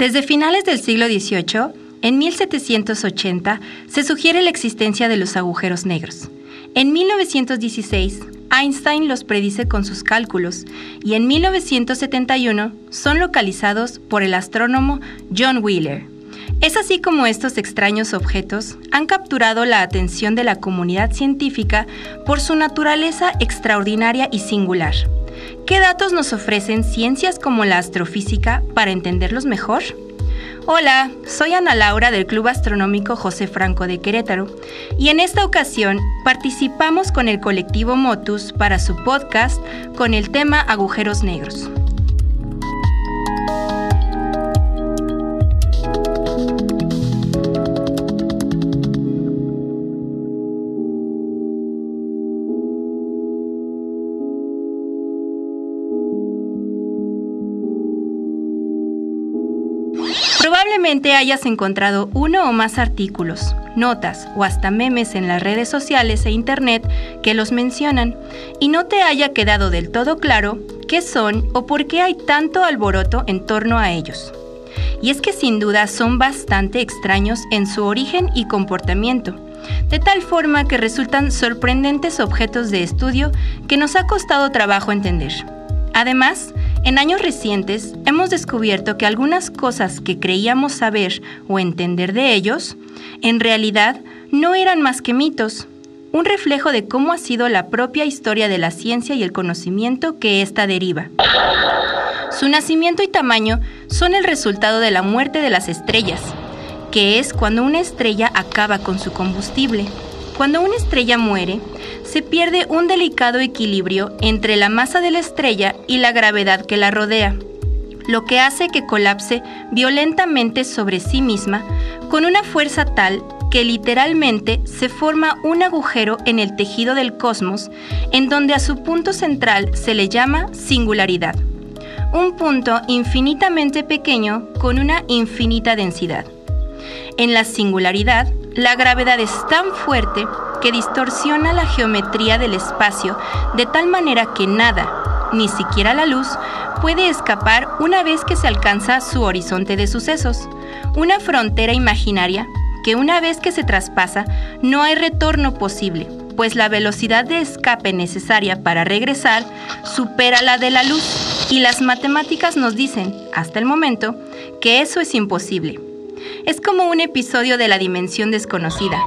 Desde finales del siglo XVIII, en 1780, se sugiere la existencia de los agujeros negros. En 1916, Einstein los predice con sus cálculos y en 1971 son localizados por el astrónomo John Wheeler. Es así como estos extraños objetos han capturado la atención de la comunidad científica por su naturaleza extraordinaria y singular. ¿Qué datos nos ofrecen ciencias como la astrofísica para entenderlos mejor? Hola, soy Ana Laura del Club Astronómico José Franco de Querétaro y en esta ocasión participamos con el colectivo Motus para su podcast con el tema agujeros negros. Probablemente hayas encontrado uno o más artículos, notas o hasta memes en las redes sociales e internet que los mencionan y no te haya quedado del todo claro qué son o por qué hay tanto alboroto en torno a ellos. Y es que sin duda son bastante extraños en su origen y comportamiento, de tal forma que resultan sorprendentes objetos de estudio que nos ha costado trabajo entender. Además, en años recientes hemos descubierto que algunas cosas que creíamos saber o entender de ellos, en realidad no eran más que mitos, un reflejo de cómo ha sido la propia historia de la ciencia y el conocimiento que ésta deriva. Su nacimiento y tamaño son el resultado de la muerte de las estrellas, que es cuando una estrella acaba con su combustible. Cuando una estrella muere, se pierde un delicado equilibrio entre la masa de la estrella y la gravedad que la rodea, lo que hace que colapse violentamente sobre sí misma con una fuerza tal que literalmente se forma un agujero en el tejido del cosmos en donde a su punto central se le llama singularidad, un punto infinitamente pequeño con una infinita densidad. En la singularidad, la gravedad es tan fuerte que distorsiona la geometría del espacio de tal manera que nada, ni siquiera la luz, puede escapar una vez que se alcanza su horizonte de sucesos, una frontera imaginaria que una vez que se traspasa no hay retorno posible, pues la velocidad de escape necesaria para regresar supera la de la luz y las matemáticas nos dicen, hasta el momento, que eso es imposible. Es como un episodio de la dimensión desconocida.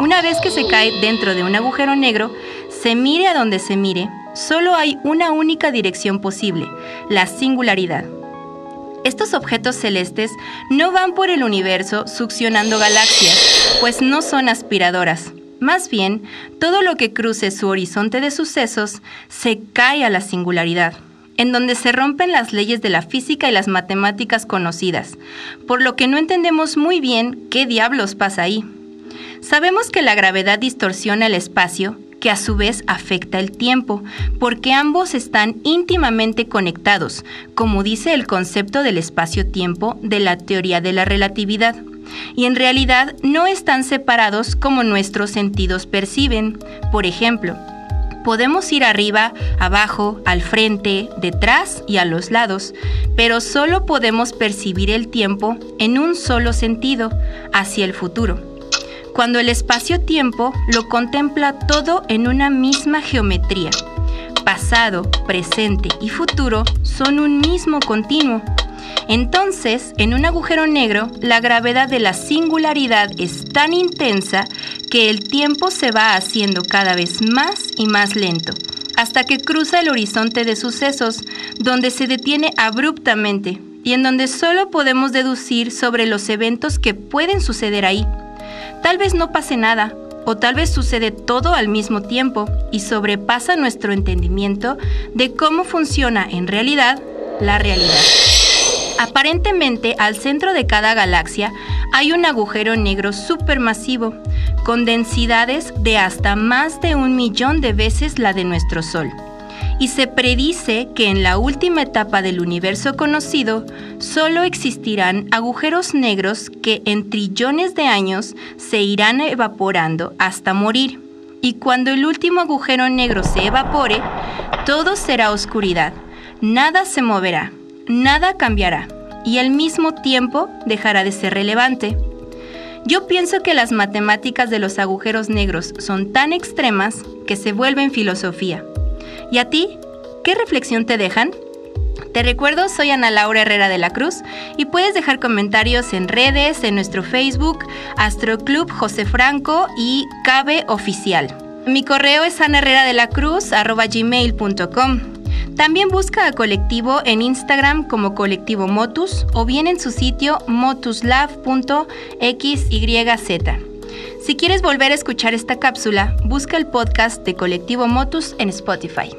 Una vez que se cae dentro de un agujero negro, se mire a donde se mire, solo hay una única dirección posible, la singularidad. Estos objetos celestes no van por el universo succionando galaxias, pues no son aspiradoras. Más bien, todo lo que cruce su horizonte de sucesos se cae a la singularidad en donde se rompen las leyes de la física y las matemáticas conocidas, por lo que no entendemos muy bien qué diablos pasa ahí. Sabemos que la gravedad distorsiona el espacio, que a su vez afecta el tiempo, porque ambos están íntimamente conectados, como dice el concepto del espacio-tiempo de la teoría de la relatividad. Y en realidad no están separados como nuestros sentidos perciben. Por ejemplo, Podemos ir arriba, abajo, al frente, detrás y a los lados, pero solo podemos percibir el tiempo en un solo sentido, hacia el futuro. Cuando el espacio-tiempo lo contempla todo en una misma geometría. Pasado, presente y futuro son un mismo continuo. Entonces, en un agujero negro, la gravedad de la singularidad es tan intensa que el tiempo se va haciendo cada vez más y más lento, hasta que cruza el horizonte de sucesos, donde se detiene abruptamente y en donde solo podemos deducir sobre los eventos que pueden suceder ahí. Tal vez no pase nada, o tal vez sucede todo al mismo tiempo y sobrepasa nuestro entendimiento de cómo funciona en realidad la realidad. Aparentemente, al centro de cada galaxia hay un agujero negro supermasivo, con densidades de hasta más de un millón de veces la de nuestro Sol. Y se predice que en la última etapa del universo conocido solo existirán agujeros negros que en trillones de años se irán evaporando hasta morir. Y cuando el último agujero negro se evapore, todo será oscuridad, nada se moverá Nada cambiará y al mismo tiempo dejará de ser relevante. Yo pienso que las matemáticas de los agujeros negros son tan extremas que se vuelven filosofía. ¿Y a ti? ¿Qué reflexión te dejan? Te recuerdo, soy Ana Laura Herrera de la Cruz y puedes dejar comentarios en redes, en nuestro Facebook, Astroclub José Franco y Cabe Oficial. Mi correo es anaherrera-de-la-cruz@gmail.com. También busca a Colectivo en Instagram como Colectivo Motus o bien en su sitio motuslab.xyz. Si quieres volver a escuchar esta cápsula, busca el podcast de Colectivo Motus en Spotify.